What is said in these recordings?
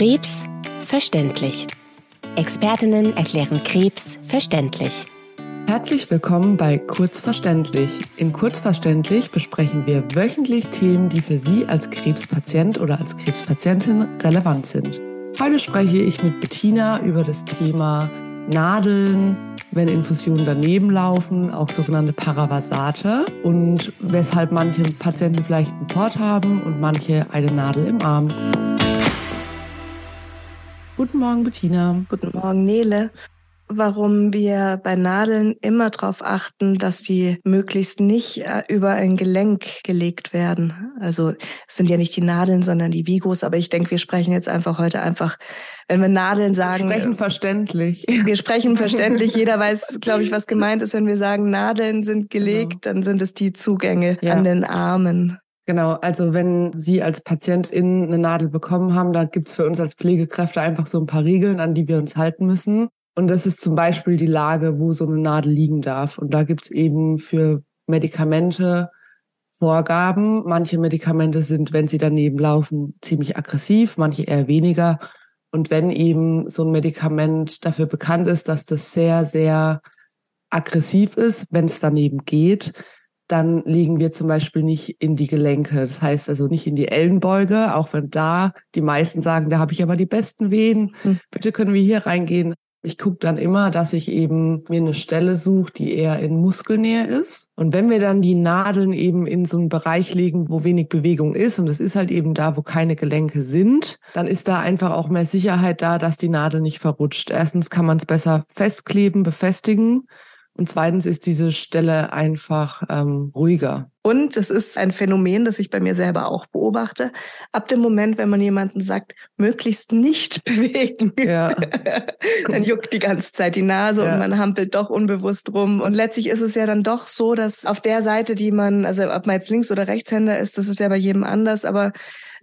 Krebs verständlich. Expertinnen erklären Krebs verständlich. Herzlich willkommen bei Kurzverständlich. In Kurzverständlich besprechen wir wöchentlich Themen, die für Sie als Krebspatient oder als Krebspatientin relevant sind. Heute spreche ich mit Bettina über das Thema Nadeln, wenn Infusionen daneben laufen, auch sogenannte Paravasate und weshalb manche Patienten vielleicht einen Port haben und manche eine Nadel im Arm. Guten Morgen, Bettina. Guten Morgen, Nele warum wir bei Nadeln immer darauf achten, dass die möglichst nicht äh, über ein Gelenk gelegt werden. Also es sind ja nicht die Nadeln, sondern die Vigos. Aber ich denke, wir sprechen jetzt einfach heute einfach, wenn wir Nadeln sagen. Wir sprechen verständlich. Wir sprechen verständlich. Jeder weiß, glaube ich, was gemeint ist, wenn wir sagen, Nadeln sind gelegt, genau. dann sind es die Zugänge ja. an den Armen. Genau, also wenn Sie als Patientin eine Nadel bekommen haben, da gibt's für uns als Pflegekräfte einfach so ein paar Regeln, an die wir uns halten müssen. Und das ist zum Beispiel die Lage, wo so eine Nadel liegen darf. Und da gibt's eben für Medikamente Vorgaben. Manche Medikamente sind, wenn sie daneben laufen, ziemlich aggressiv, manche eher weniger. Und wenn eben so ein Medikament dafür bekannt ist, dass das sehr, sehr aggressiv ist, wenn es daneben geht, dann legen wir zum Beispiel nicht in die Gelenke. Das heißt also nicht in die Ellenbeuge, auch wenn da die meisten sagen, da habe ich aber die besten Wehen. Hm. Bitte können wir hier reingehen. Ich gucke dann immer, dass ich eben mir eine Stelle suche, die eher in Muskelnähe ist. Und wenn wir dann die Nadeln eben in so einen Bereich legen, wo wenig Bewegung ist, und das ist halt eben da, wo keine Gelenke sind, dann ist da einfach auch mehr Sicherheit da, dass die Nadel nicht verrutscht. Erstens kann man es besser festkleben, befestigen. Und zweitens ist diese Stelle einfach ähm, ruhiger. Und es ist ein Phänomen, das ich bei mir selber auch beobachte. Ab dem Moment, wenn man jemanden sagt, möglichst nicht bewegen, ja. dann juckt die ganze Zeit die Nase ja. und man hampelt doch unbewusst rum. Und letztlich ist es ja dann doch so, dass auf der Seite, die man, also ob man jetzt Links- oder Rechtshänder ist, das ist ja bei jedem anders, aber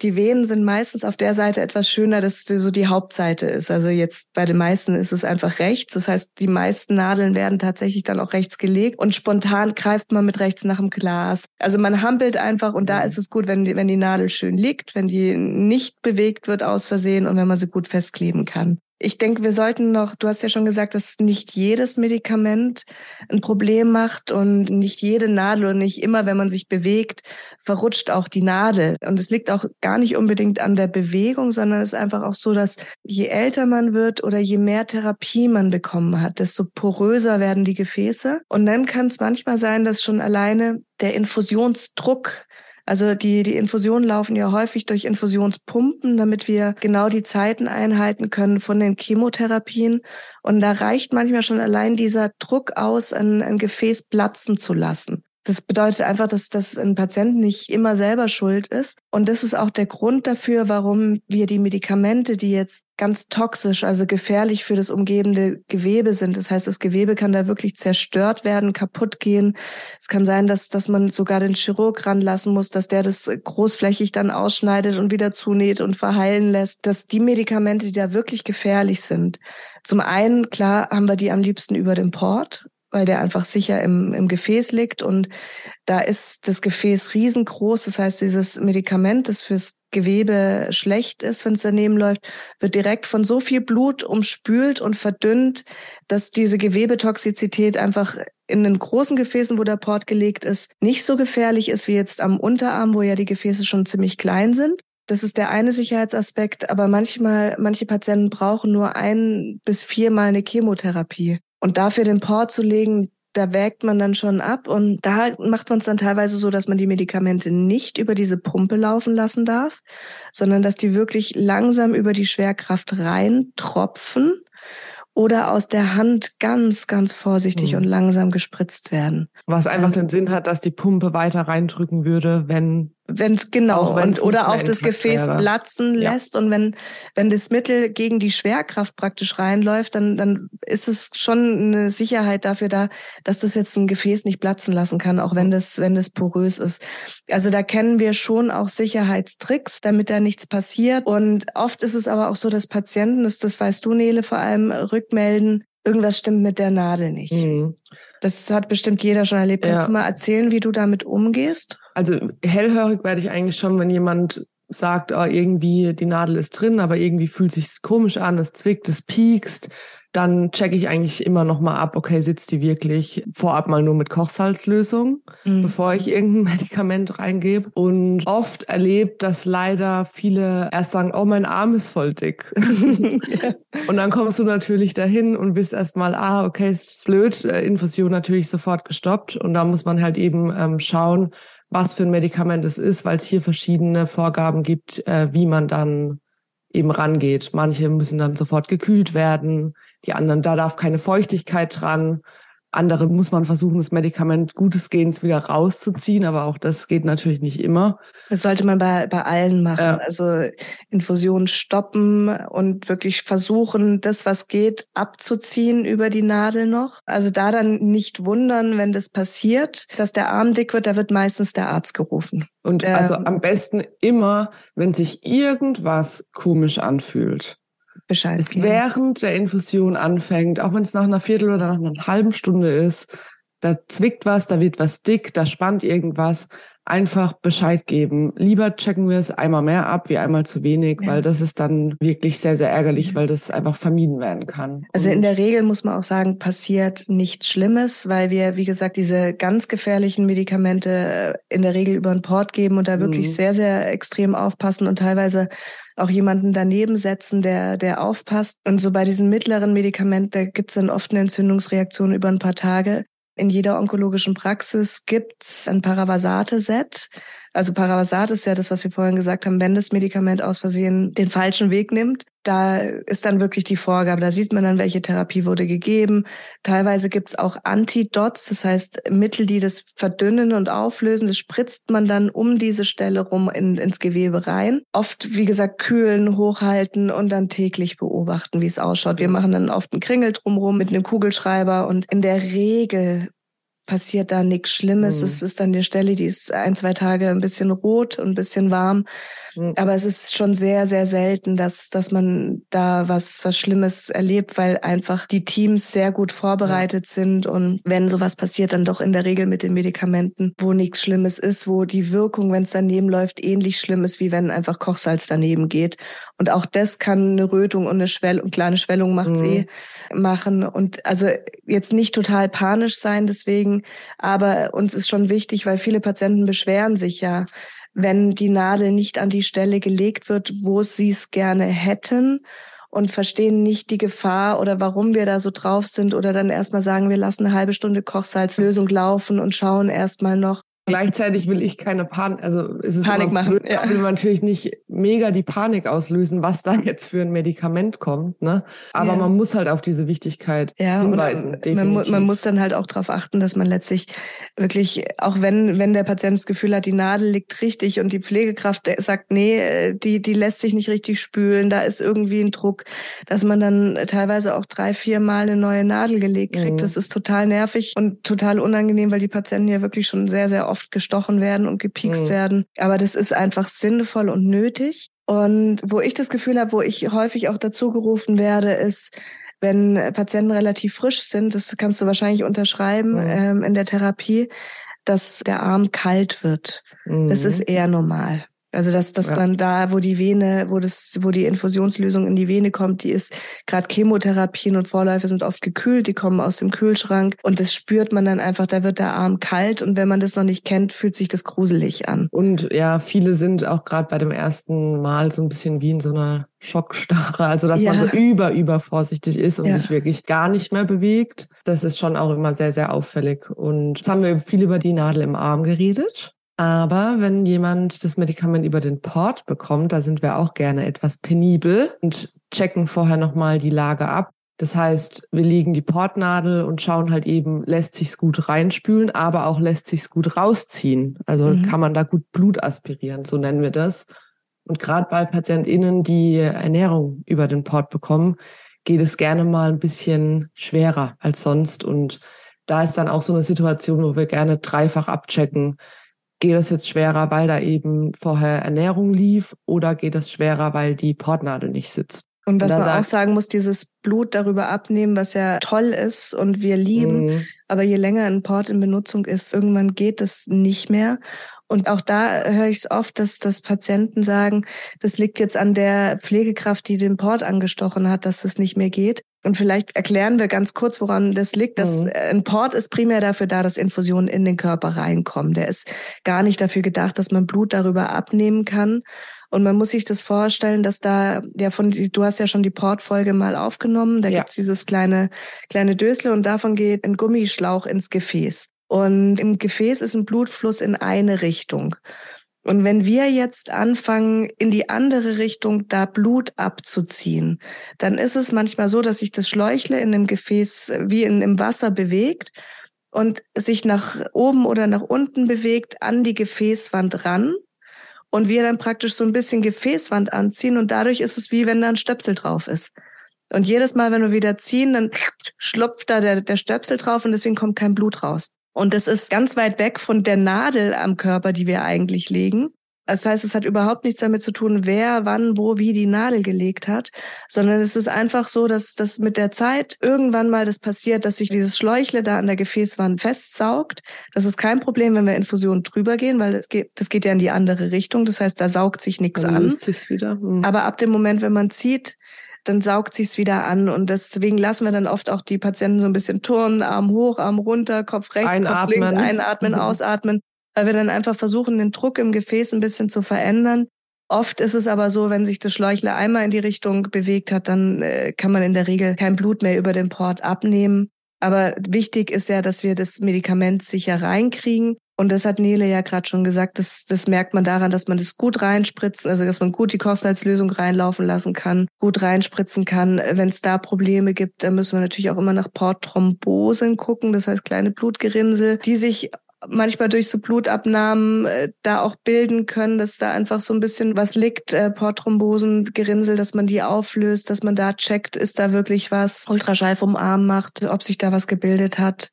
die Venen sind meistens auf der Seite etwas schöner, dass so die Hauptseite ist. Also jetzt bei den meisten ist es einfach rechts. Das heißt, die meisten Nadeln werden tatsächlich dann auch rechts gelegt und spontan greift man mit rechts nach dem Glas. Also man hampelt einfach und da mhm. ist es gut, wenn die, wenn die Nadel schön liegt, wenn die nicht bewegt wird aus Versehen und wenn man sie gut festkleben kann. Ich denke, wir sollten noch, du hast ja schon gesagt, dass nicht jedes Medikament ein Problem macht und nicht jede Nadel und nicht immer, wenn man sich bewegt, verrutscht auch die Nadel. Und es liegt auch gar nicht unbedingt an der Bewegung, sondern es ist einfach auch so, dass je älter man wird oder je mehr Therapie man bekommen hat, desto poröser werden die Gefäße. Und dann kann es manchmal sein, dass schon alleine der Infusionsdruck also die, die Infusionen laufen ja häufig durch Infusionspumpen, damit wir genau die Zeiten einhalten können von den Chemotherapien. Und da reicht manchmal schon allein dieser Druck aus, ein, ein Gefäß platzen zu lassen. Das bedeutet einfach, dass, dass ein Patient nicht immer selber schuld ist. Und das ist auch der Grund dafür, warum wir die Medikamente, die jetzt ganz toxisch, also gefährlich für das umgebende Gewebe sind. Das heißt, das Gewebe kann da wirklich zerstört werden, kaputt gehen. Es kann sein, dass, dass man sogar den Chirurg ranlassen muss, dass der das großflächig dann ausschneidet und wieder zunäht und verheilen lässt. Dass die Medikamente, die da wirklich gefährlich sind, zum einen, klar, haben wir die am liebsten über den Port weil der einfach sicher im, im Gefäß liegt und da ist das Gefäß riesengroß. Das heißt, dieses Medikament, das fürs Gewebe schlecht ist, wenn es daneben läuft, wird direkt von so viel Blut umspült und verdünnt, dass diese Gewebetoxizität einfach in den großen Gefäßen, wo der Port gelegt ist, nicht so gefährlich ist wie jetzt am Unterarm, wo ja die Gefäße schon ziemlich klein sind. Das ist der eine Sicherheitsaspekt, aber manchmal, manche Patienten brauchen nur ein bis viermal eine Chemotherapie. Und dafür den Port zu legen, da wägt man dann schon ab und da macht man es dann teilweise so, dass man die Medikamente nicht über diese Pumpe laufen lassen darf, sondern dass die wirklich langsam über die Schwerkraft reintropfen oder aus der Hand ganz, ganz vorsichtig mhm. und langsam gespritzt werden. Was einfach also, den Sinn hat, dass die Pumpe weiter reindrücken würde, wenn wenn genau auch und, oder auch das Gefäß wäre. platzen ja. lässt und wenn wenn das Mittel gegen die Schwerkraft praktisch reinläuft, dann dann ist es schon eine Sicherheit dafür da, dass das jetzt ein Gefäß nicht platzen lassen kann, auch wenn das wenn das porös ist. Also da kennen wir schon auch Sicherheitstricks, damit da nichts passiert und oft ist es aber auch so, dass Patienten, das das weißt du Nele vor allem rückmelden, irgendwas stimmt mit der Nadel nicht. Mhm. Das hat bestimmt jeder schon erlebt. Kannst ja. du mal erzählen, wie du damit umgehst? Also hellhörig werde ich eigentlich schon, wenn jemand sagt, oh, irgendwie die Nadel ist drin, aber irgendwie fühlt sich komisch an, es zwickt, es piekst, dann checke ich eigentlich immer noch mal ab, okay, sitzt die wirklich vorab mal nur mit Kochsalzlösung, mhm. bevor ich irgendein Medikament reingebe. Und oft erlebt, dass leider viele erst sagen, oh, mein Arm ist voll dick. Und dann kommst du natürlich dahin und bist erstmal, ah, okay, ist blöd, äh, Infusion natürlich sofort gestoppt. Und da muss man halt eben ähm, schauen, was für ein Medikament es ist, weil es hier verschiedene Vorgaben gibt, äh, wie man dann eben rangeht. Manche müssen dann sofort gekühlt werden, die anderen, da darf keine Feuchtigkeit dran. Andere muss man versuchen, das Medikament gutes Gehens wieder rauszuziehen, aber auch das geht natürlich nicht immer. Das sollte man bei, bei allen machen. Ja. Also Infusion stoppen und wirklich versuchen, das, was geht, abzuziehen über die Nadel noch. Also da dann nicht wundern, wenn das passiert, dass der Arm dick wird, da wird meistens der Arzt gerufen. Und ähm, also am besten immer, wenn sich irgendwas komisch anfühlt. Bescheid es während der Infusion anfängt, auch wenn es nach einer Viertel oder nach einer halben Stunde ist, da zwickt was, da wird was dick, da spannt irgendwas, einfach Bescheid geben. Lieber checken wir es einmal mehr ab wie einmal zu wenig, ja. weil das ist dann wirklich sehr, sehr ärgerlich, weil das einfach vermieden werden kann. Also in der Regel muss man auch sagen, passiert nichts Schlimmes, weil wir, wie gesagt, diese ganz gefährlichen Medikamente äh, in der Regel über den Port geben und da wirklich mhm. sehr, sehr extrem aufpassen und teilweise auch jemanden daneben setzen, der, der aufpasst. Und so bei diesen mittleren Medikamenten, da gibt es dann oft eine Entzündungsreaktion über ein paar Tage. In jeder onkologischen Praxis gibt's ein Paravasate-Set. Also Paravasat ist ja das, was wir vorhin gesagt haben, wenn das Medikament aus Versehen den falschen Weg nimmt, da ist dann wirklich die Vorgabe. Da sieht man dann, welche Therapie wurde gegeben. Teilweise gibt's auch Antidots, das heißt Mittel, die das verdünnen und auflösen. Das spritzt man dann um diese Stelle rum in, ins Gewebe rein. Oft, wie gesagt, kühlen, hochhalten und dann täglich beobachten, wie es ausschaut. Wir machen dann oft einen Kringel drumrum mit einem Kugelschreiber und in der Regel passiert da nichts Schlimmes. Mhm. Es ist dann die Stelle, die ist ein, zwei Tage ein bisschen rot und ein bisschen warm. Mhm. Aber es ist schon sehr, sehr selten, dass, dass man da was, was Schlimmes erlebt, weil einfach die Teams sehr gut vorbereitet ja. sind. Und wenn sowas passiert, dann doch in der Regel mit den Medikamenten, wo nichts Schlimmes ist, wo die Wirkung, wenn es daneben läuft, ähnlich schlimm ist, wie wenn einfach Kochsalz daneben geht. Und auch das kann eine Rötung und eine Schwell und kleine Schwellung macht's mhm. eh machen. Und also jetzt nicht total panisch sein deswegen, aber uns ist schon wichtig, weil viele Patienten beschweren sich ja, wenn die Nadel nicht an die Stelle gelegt wird, wo sie es gerne hätten und verstehen nicht die Gefahr oder warum wir da so drauf sind oder dann erstmal sagen, wir lassen eine halbe Stunde Kochsalzlösung laufen und schauen erstmal noch, Gleichzeitig will ich keine Panik, also ist es Panik machen. Blöd, ja. will man natürlich nicht mega die Panik auslösen, was da jetzt für ein Medikament kommt, ne? Aber ja. man muss halt auf diese Wichtigkeit ja, hinweisen. Man, mu man, muss dann halt auch darauf achten, dass man letztlich wirklich, auch wenn wenn der Patient das Gefühl hat, die Nadel liegt richtig und die Pflegekraft sagt, nee, äh, die die lässt sich nicht richtig spülen, da ist irgendwie ein Druck, dass man dann teilweise auch drei, vier Mal eine neue Nadel gelegt kriegt. Mhm. Das ist total nervig und total unangenehm, weil die Patienten ja wirklich schon sehr sehr oft oft gestochen werden und gepiekst mhm. werden. Aber das ist einfach sinnvoll und nötig. Und wo ich das Gefühl habe, wo ich häufig auch dazu gerufen werde, ist, wenn Patienten relativ frisch sind, das kannst du wahrscheinlich unterschreiben mhm. ähm, in der Therapie, dass der Arm kalt wird. Mhm. Das ist eher normal. Also dass, dass ja. man da, wo die Vene, wo das, wo die Infusionslösung in die Vene kommt, die ist gerade Chemotherapien und Vorläufe sind oft gekühlt, die kommen aus dem Kühlschrank und das spürt man dann einfach, da wird der Arm kalt und wenn man das noch nicht kennt, fühlt sich das gruselig an. Und ja, viele sind auch gerade bei dem ersten Mal so ein bisschen wie in so einer Schockstarre, also dass ja. man so über, über vorsichtig ist und ja. sich wirklich gar nicht mehr bewegt. Das ist schon auch immer sehr, sehr auffällig. Und jetzt haben wir viel über die Nadel im Arm geredet. Aber wenn jemand das Medikament über den Port bekommt, da sind wir auch gerne etwas penibel und checken vorher nochmal die Lage ab. Das heißt, wir legen die Portnadel und schauen halt eben, lässt sich's gut reinspülen, aber auch lässt sich's gut rausziehen. Also mhm. kann man da gut Blut aspirieren, so nennen wir das. Und gerade bei PatientInnen, die Ernährung über den Port bekommen, geht es gerne mal ein bisschen schwerer als sonst. Und da ist dann auch so eine Situation, wo wir gerne dreifach abchecken geht es jetzt schwerer, weil da eben vorher Ernährung lief oder geht es schwerer, weil die Portnadel nicht sitzt? Und was man sagt, auch sagen muss, dieses Blut darüber abnehmen, was ja toll ist und wir lieben, mhm. aber je länger ein Port in Benutzung ist, irgendwann geht es nicht mehr. Und auch da höre ich es oft, dass, dass Patienten sagen, das liegt jetzt an der Pflegekraft, die den Port angestochen hat, dass das nicht mehr geht. Und vielleicht erklären wir ganz kurz, woran das liegt. Dass mhm. ein Port ist primär dafür da, dass Infusionen in den Körper reinkommen. Der ist gar nicht dafür gedacht, dass man Blut darüber abnehmen kann. Und man muss sich das vorstellen, dass da, ja, von, du hast ja schon die Portfolge mal aufgenommen, da ja. gibt's dieses kleine, kleine Dösle und davon geht ein Gummischlauch ins Gefäß. Und im Gefäß ist ein Blutfluss in eine Richtung. Und wenn wir jetzt anfangen, in die andere Richtung da Blut abzuziehen, dann ist es manchmal so, dass sich das Schläuchle in dem Gefäß wie in, im Wasser bewegt und sich nach oben oder nach unten bewegt an die Gefäßwand ran und wir dann praktisch so ein bisschen Gefäßwand anziehen und dadurch ist es wie wenn da ein Stöpsel drauf ist. Und jedes Mal, wenn wir wieder ziehen, dann schlupft da der, der Stöpsel drauf und deswegen kommt kein Blut raus. Und das ist ganz weit weg von der Nadel am Körper, die wir eigentlich legen. Das heißt, es hat überhaupt nichts damit zu tun, wer, wann, wo, wie die Nadel gelegt hat, sondern es ist einfach so, dass das mit der Zeit irgendwann mal das passiert, dass sich dieses Schläuchle da an der Gefäßwand festsaugt. Das ist kein Problem, wenn wir Infusionen drüber gehen, weil das geht, das geht ja in die andere Richtung. Das heißt, da saugt sich nichts Dann an. Sich's wieder. Mhm. Aber ab dem Moment, wenn man zieht, dann saugt sich's wieder an. Und deswegen lassen wir dann oft auch die Patienten so ein bisschen turnen, Arm hoch, Arm runter, Kopf rechts, einatmen. Kopf links, einatmen, mhm. ausatmen weil wir dann einfach versuchen, den Druck im Gefäß ein bisschen zu verändern. Oft ist es aber so, wenn sich das Schläuchle einmal in die Richtung bewegt hat, dann äh, kann man in der Regel kein Blut mehr über den Port abnehmen. Aber wichtig ist ja, dass wir das Medikament sicher reinkriegen. Und das hat Nele ja gerade schon gesagt, das, das merkt man daran, dass man das gut reinspritzt, also dass man gut die Kostenhaltslösung reinlaufen lassen kann, gut reinspritzen kann. Wenn es da Probleme gibt, dann müssen wir natürlich auch immer nach Portthrombosen gucken, das heißt kleine Blutgerinnsel, die sich manchmal durch so Blutabnahmen äh, da auch bilden können, dass da einfach so ein bisschen was liegt, äh, Portthrombosen, Gerinnsel, dass man die auflöst, dass man da checkt, ist da wirklich was, Ultraschall vom Arm macht, ob sich da was gebildet hat.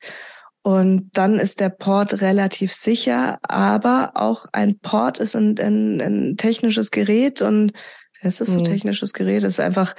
Und dann ist der Port relativ sicher, aber auch ein Port ist ein, ein, ein technisches Gerät und es ist so ein mhm. technisches Gerät, es ist einfach,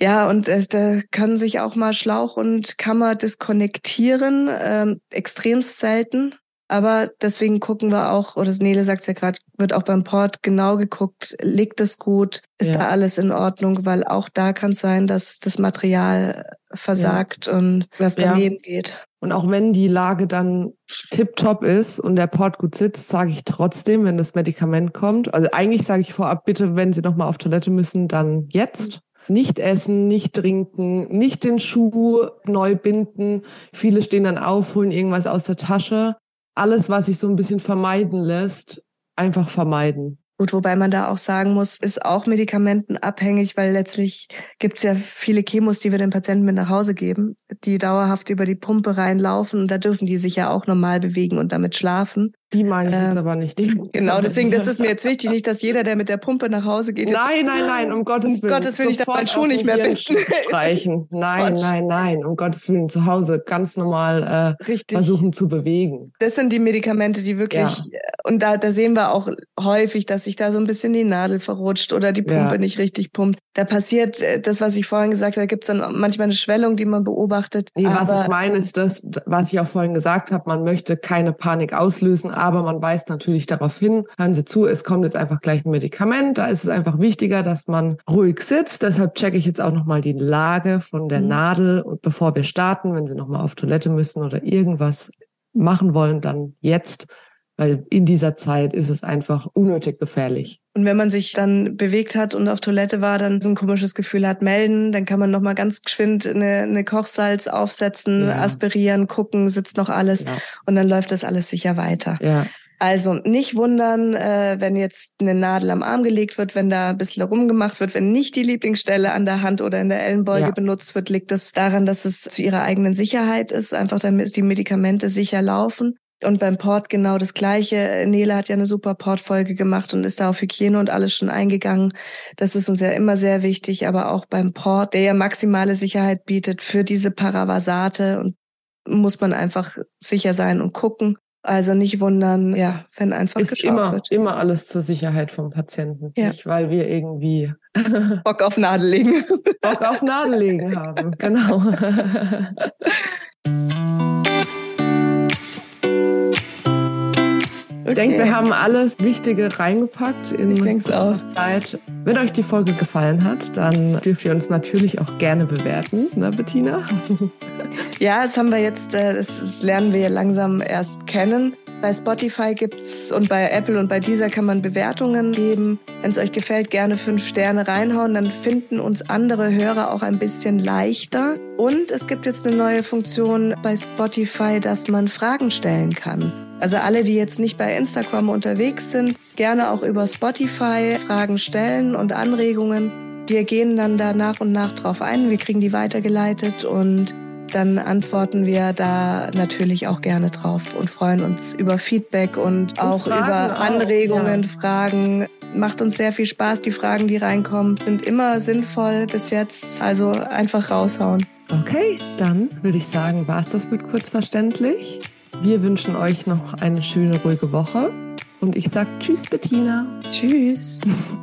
ja, und es, da können sich auch mal Schlauch und Kammer diskonnektieren, ähm, extremst selten. Aber deswegen gucken wir auch, oder Nele sagt ja gerade, wird auch beim Port genau geguckt, liegt es gut, ist ja. da alles in Ordnung, weil auch da kann es sein, dass das Material versagt ja. und was daneben ja. geht. Und auch wenn die Lage dann tipptopp ist und der Port gut sitzt, sage ich trotzdem, wenn das Medikament kommt, also eigentlich sage ich vorab, bitte, wenn Sie nochmal auf Toilette müssen, dann jetzt. Nicht essen, nicht trinken, nicht den Schuh neu binden. Viele stehen dann auf, holen irgendwas aus der Tasche alles, was sich so ein bisschen vermeiden lässt, einfach vermeiden. Gut, wobei man da auch sagen muss, ist auch medikamentenabhängig, weil letztlich gibt es ja viele Chemos, die wir den Patienten mit nach Hause geben, die dauerhaft über die Pumpe reinlaufen und da dürfen die sich ja auch normal bewegen und damit schlafen. Die meine ich ähm, jetzt aber nicht. Die genau, deswegen, das ist mir jetzt wichtig, nicht, dass jeder, der mit der Pumpe nach Hause geht. Nein, nein, nein, um Gottes Willen. Um Gottes Willen, ich darf schon nicht mehr binden. Streichen. Nein, nein, nein, um Gottes Willen, zu Hause ganz normal äh, versuchen zu bewegen. Das sind die Medikamente, die wirklich, ja. Und da, da sehen wir auch häufig, dass sich da so ein bisschen die Nadel verrutscht oder die Pumpe ja. nicht richtig pumpt. Da passiert äh, das, was ich vorhin gesagt habe, da gibt es dann manchmal eine Schwellung, die man beobachtet. Nee, was ich meine, ist das, was ich auch vorhin gesagt habe, man möchte keine Panik auslösen, aber man weist natürlich darauf hin, hören Sie zu, es kommt jetzt einfach gleich ein Medikament. Da ist es einfach wichtiger, dass man ruhig sitzt. Deshalb checke ich jetzt auch nochmal die Lage von der mhm. Nadel und bevor wir starten, wenn Sie nochmal auf Toilette müssen oder irgendwas machen wollen, dann jetzt weil in dieser Zeit ist es einfach unnötig gefährlich. Und wenn man sich dann bewegt hat und auf Toilette war, dann so ein komisches Gefühl hat, melden, dann kann man noch mal ganz geschwind eine, eine Kochsalz aufsetzen, ja. aspirieren, gucken, sitzt noch alles ja. und dann läuft das alles sicher weiter. Ja. Also nicht wundern, äh, wenn jetzt eine Nadel am Arm gelegt wird, wenn da ein bisschen rumgemacht wird, wenn nicht die Lieblingsstelle an der Hand oder in der Ellenbeuge ja. benutzt wird, liegt das daran, dass es zu ihrer eigenen Sicherheit ist, einfach damit die Medikamente sicher laufen. Und beim Port genau das Gleiche. Nele hat ja eine super Portfolge gemacht und ist da auf Hygiene und alles schon eingegangen. Das ist uns ja immer sehr wichtig. Aber auch beim Port, der ja maximale Sicherheit bietet für diese Paravasate und muss man einfach sicher sein und gucken. Also nicht wundern, ja, wenn einfach ist geschaut immer, wird. immer alles zur Sicherheit vom Patienten. Ja. Nicht, weil wir irgendwie Bock auf Nadellegen. Bock auf Nadellegen haben, genau. Ich denke, wir haben alles Wichtige reingepackt in der Zeit. Wenn euch die Folge gefallen hat, dann dürft ihr uns natürlich auch gerne bewerten, ne, Bettina? Ja, das haben wir jetzt, äh, das lernen wir langsam erst kennen. Bei Spotify gibt's und bei Apple und bei dieser kann man Bewertungen geben. Wenn es euch gefällt, gerne fünf Sterne reinhauen, dann finden uns andere Hörer auch ein bisschen leichter. Und es gibt jetzt eine neue Funktion bei Spotify, dass man Fragen stellen kann. Also alle, die jetzt nicht bei Instagram unterwegs sind, gerne auch über Spotify Fragen stellen und Anregungen. Wir gehen dann da nach und nach drauf ein. Wir kriegen die weitergeleitet und dann antworten wir da natürlich auch gerne drauf und freuen uns über Feedback und, und auch Fragen über Anregungen, auch, ja. Fragen. Macht uns sehr viel Spaß. Die Fragen, die reinkommen, sind immer sinnvoll bis jetzt. Also einfach raushauen. Okay, dann würde ich sagen, war es das mit kurzverständlich. Wir wünschen euch noch eine schöne, ruhige Woche. Und ich sage Tschüss, Bettina. Tschüss.